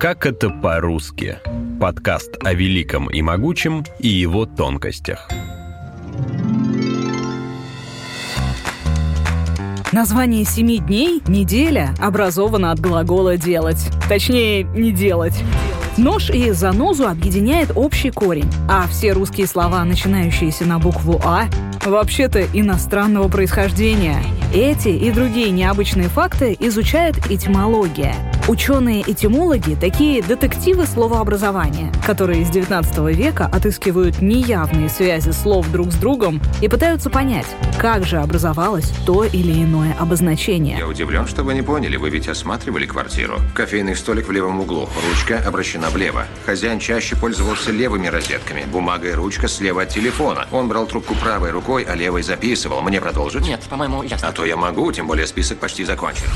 Как это по-русски? Подкаст о великом и могучем и его тонкостях. Название семи дней – неделя, образовано от глагола «делать». Точнее, «не делать». Нож и занозу объединяет общий корень, а все русские слова, начинающиеся на букву «а», вообще-то иностранного происхождения. Эти и другие необычные факты изучает этимология – Ученые-этимологи — такие детективы словообразования, которые с 19 века отыскивают неявные связи слов друг с другом и пытаются понять, как же образовалось то или иное обозначение. Я удивлен, что вы не поняли, вы ведь осматривали квартиру. Кофейный столик в левом углу, ручка обращена влево. Хозяин чаще пользовался левыми розетками, бумага и ручка слева от телефона. Он брал трубку правой рукой, а левой записывал. Мне продолжить? Нет, по-моему, ясно. А то я могу, тем более список почти закончен.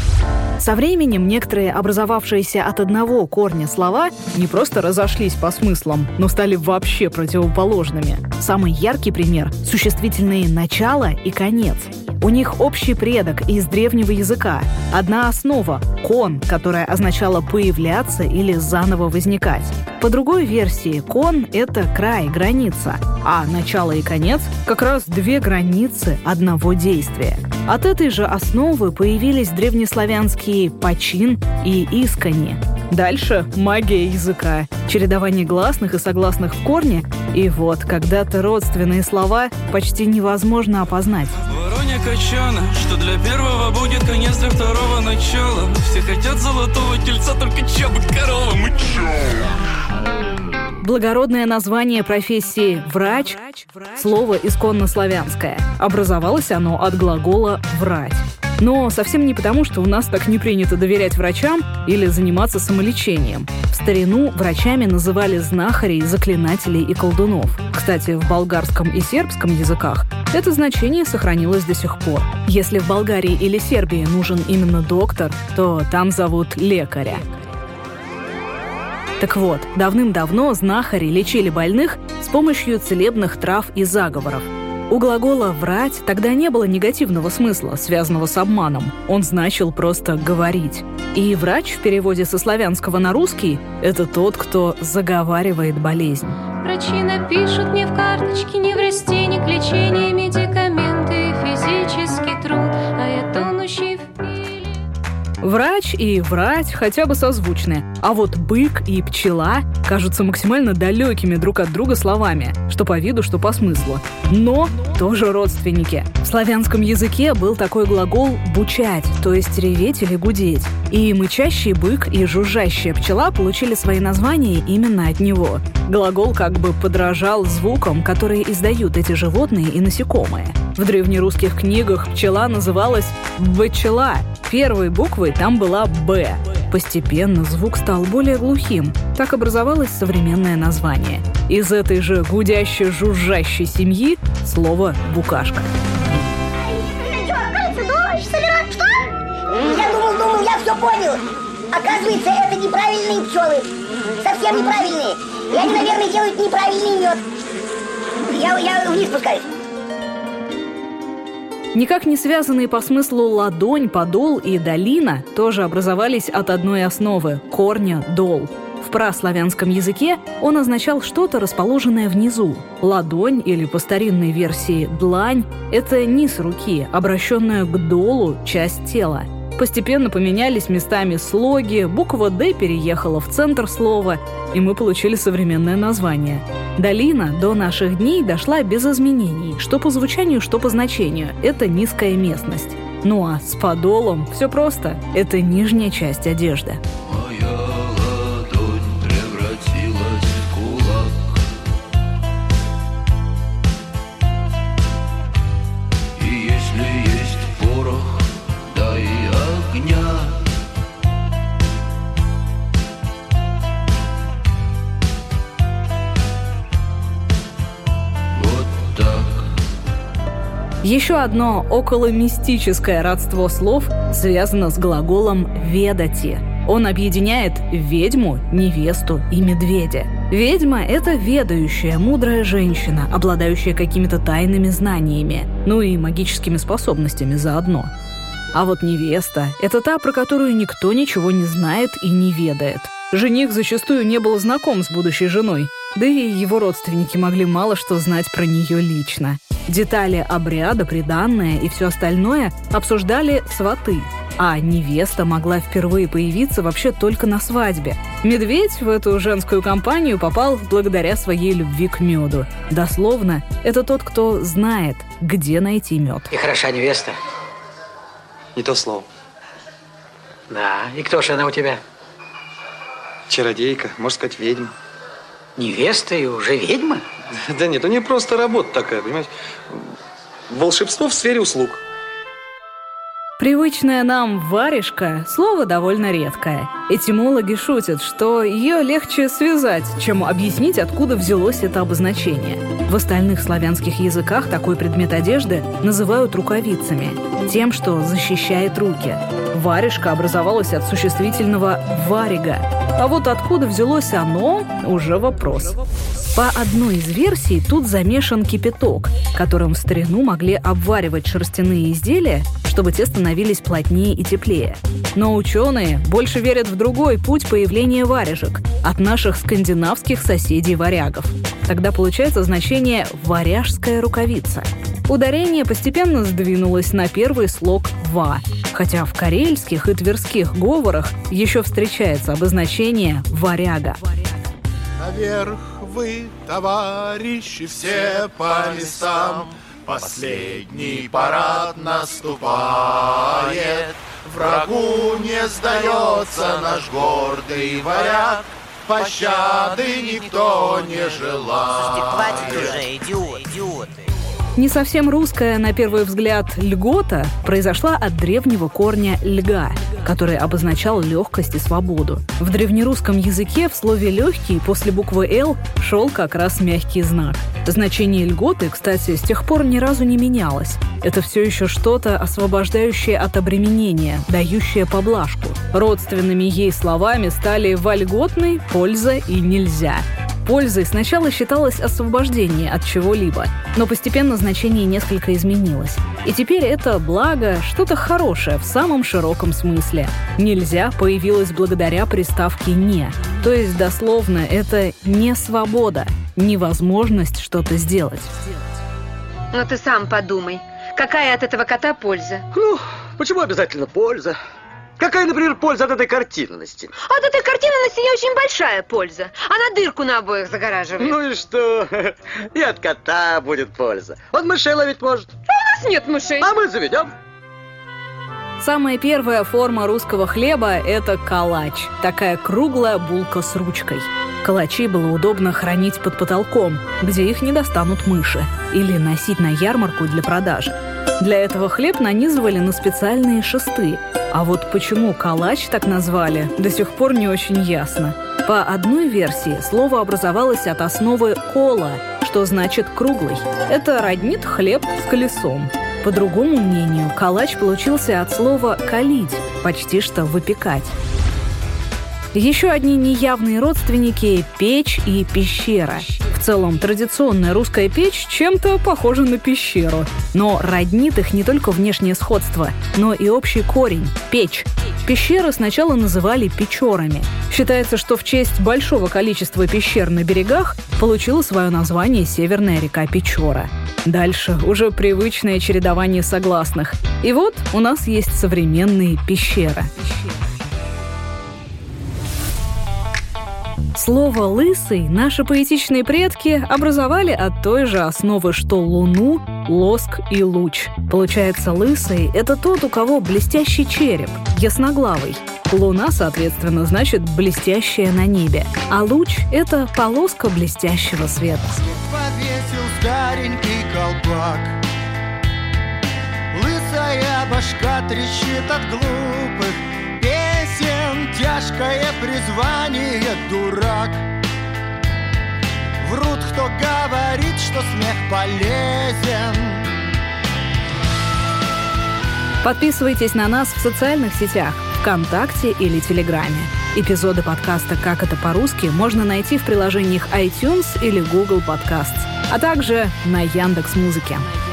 Со временем некоторые образовавшиеся от одного корня слова не просто разошлись по смыслам, но стали вообще противоположными. Самый яркий пример – существительные «начало» и «конец». У них общий предок из древнего языка. Одна основа – «кон», которая означала «появляться» или «заново возникать». По другой версии, кон – это край, граница, а начало и конец – как раз две границы одного действия. От этой же основы появились древнеславянские «почин» и «искони». Дальше магия языка, чередование гласных и согласных в корне, и вот когда-то родственные слова почти невозможно опознать. Вороне качана, что для первого будет конец для второго начала. Все хотят золотого тельца, только чабы корова, мы Благородное название профессии «врач» — слово исконно славянское. Образовалось оно от глагола «врать». Но совсем не потому, что у нас так не принято доверять врачам или заниматься самолечением. Старину врачами называли знахарей, заклинателей и колдунов. Кстати, в болгарском и сербском языках это значение сохранилось до сих пор. Если в Болгарии или Сербии нужен именно доктор, то там зовут лекаря. Так вот, давным-давно знахари лечили больных с помощью целебных трав и заговоров. У глагола «врать» тогда не было негативного смысла, связанного с обманом. Он значил просто «говорить». И врач в переводе со славянского на русский – это тот, кто заговаривает болезнь. Врачи напишут мне в карточке не в растениях лечение, медикаменты физический труд, а я тонущий в Врач и врать хотя бы созвучны, а вот бык и пчела кажутся максимально далекими друг от друга словами, что по виду, что по смыслу. Но тоже родственники. В славянском языке был такой глагол «бучать», то есть реветь или гудеть. И мычащий бык и жужжащая пчела получили свои названия именно от него. Глагол как бы подражал звукам, которые издают эти животные и насекомые. В древнерусских книгах пчела называлась «бычела», Первой буквой там была «Б». Постепенно звук стал более глухим. Так образовалось современное название. Из этой же гудящей жужжащей семьи слово «букашка». Я думал, думал, я все понял. Оказывается, это неправильные пчелы. Совсем неправильные. И они, наверное, делают неправильный мед. Я, я вниз спускаюсь. Никак не связанные по смыслу ладонь, подол и долина тоже образовались от одной основы – корня «дол». В праславянском языке он означал что-то, расположенное внизу. Ладонь или по старинной версии длань – это низ руки, обращенная к долу часть тела – Постепенно поменялись местами слоги, буква «Д» переехала в центр слова, и мы получили современное название. Долина до наших дней дошла без изменений, что по звучанию, что по значению. Это низкая местность. Ну а с подолом все просто. Это нижняя часть одежды. Еще одно околомистическое родство слов связано с глаголом «ведати». Он объединяет ведьму, невесту и медведя. Ведьма — это ведающая, мудрая женщина, обладающая какими-то тайными знаниями, ну и магическими способностями заодно. А вот невеста — это та, про которую никто ничего не знает и не ведает. Жених зачастую не был знаком с будущей женой, да и его родственники могли мало что знать про нее лично. Детали обряда, приданное и все остальное обсуждали сваты, а невеста могла впервые появиться вообще только на свадьбе. Медведь в эту женскую компанию попал благодаря своей любви к меду. Дословно, это тот, кто знает, где найти мед. И хороша невеста. Не то слово. Да, и кто же она у тебя? Чародейка, можно сказать, ведьма. Невеста и уже ведьма? Да нет, у нее просто работа такая, понимаете? Волшебство в сфере услуг. Привычная нам «варежка» — слово довольно редкое. Этимологи шутят, что ее легче связать, чем объяснить, откуда взялось это обозначение. В остальных славянских языках такой предмет одежды называют рукавицами, тем, что защищает руки. Варежка образовалась от существительного «варига», а вот откуда взялось оно – уже вопрос. По одной из версий тут замешан кипяток, которым в старину могли обваривать шерстяные изделия, чтобы те становились плотнее и теплее. Но ученые больше верят в другой путь появления варежек от наших скандинавских соседей-варягов. Тогда получается значение «варяжская рукавица». Ударение постепенно сдвинулось на первый слог «ва», хотя в карельских и тверских говорах еще встречается обозначение «варяга». Наверх вы, товарищи, все по местам, Последний парад наступает, Врагу не сдается наш гордый варяг, Пощады никто не желает. Хватит уже, идиот, идиоты. Не совсем русская, на первый взгляд, льгота произошла от древнего корня «льга», который обозначал легкость и свободу. В древнерусском языке в слове «легкий» после буквы «л» шел как раз мягкий знак. Значение льготы, кстати, с тех пор ни разу не менялось. Это все еще что-то, освобождающее от обременения, дающее поблажку. Родственными ей словами стали «вольготный», «польза» и «нельзя». Пользой сначала считалось освобождение от чего-либо, но постепенно значение несколько изменилось. И теперь это благо, что-то хорошее в самом широком смысле. «Нельзя» появилось благодаря приставке «не», то есть дословно это не свобода, невозможность что-то сделать. Но ты сам подумай, какая от этого кота польза? Ну, почему обязательно польза? Какая, например, польза от этой картинности? От этой картинности не очень большая польза. Она дырку на обоих загораживает. Ну и что? И от кота будет польза. Он мышей ловить может. А у нас нет мышей. А мы заведем. Самая первая форма русского хлеба – это калач. Такая круглая булка с ручкой. Калачи было удобно хранить под потолком, где их не достанут мыши, или носить на ярмарку для продажи. Для этого хлеб нанизывали на специальные шесты. А вот почему калач так назвали, до сих пор не очень ясно. По одной версии слово образовалось от основы «кола», что значит «круглый». Это роднит хлеб с колесом. По другому мнению, калач получился от слова «калить», почти что «выпекать». Еще одни неявные родственники – печь и пещера. В целом, традиционная русская печь чем-то похожа на пещеру. Но роднит их не только внешнее сходство, но и общий корень – печь. Пещеры сначала называли печорами. Считается, что в честь большого количества пещер на берегах получила свое название северная река Печора. Дальше уже привычное чередование согласных. И вот у нас есть современные пещеры. Слово «лысый» наши поэтичные предки образовали от той же основы, что луну, лоск и луч. Получается, лысый — это тот, у кого блестящий череп, ясноглавый. Луна, соответственно, значит блестящая на небе, а луч — это полоска блестящего света. Повесил старенький колпак Лысая башка трещит от глупых Тяжкое призвание дурак Врут, кто говорит, что смех полезен Подписывайтесь на нас в социальных сетях ВКонтакте или Телеграме. Эпизоды подкаста «Как это по-русски» можно найти в приложениях iTunes или Google Podcasts, а также на Яндекс.Музыке. Музыке.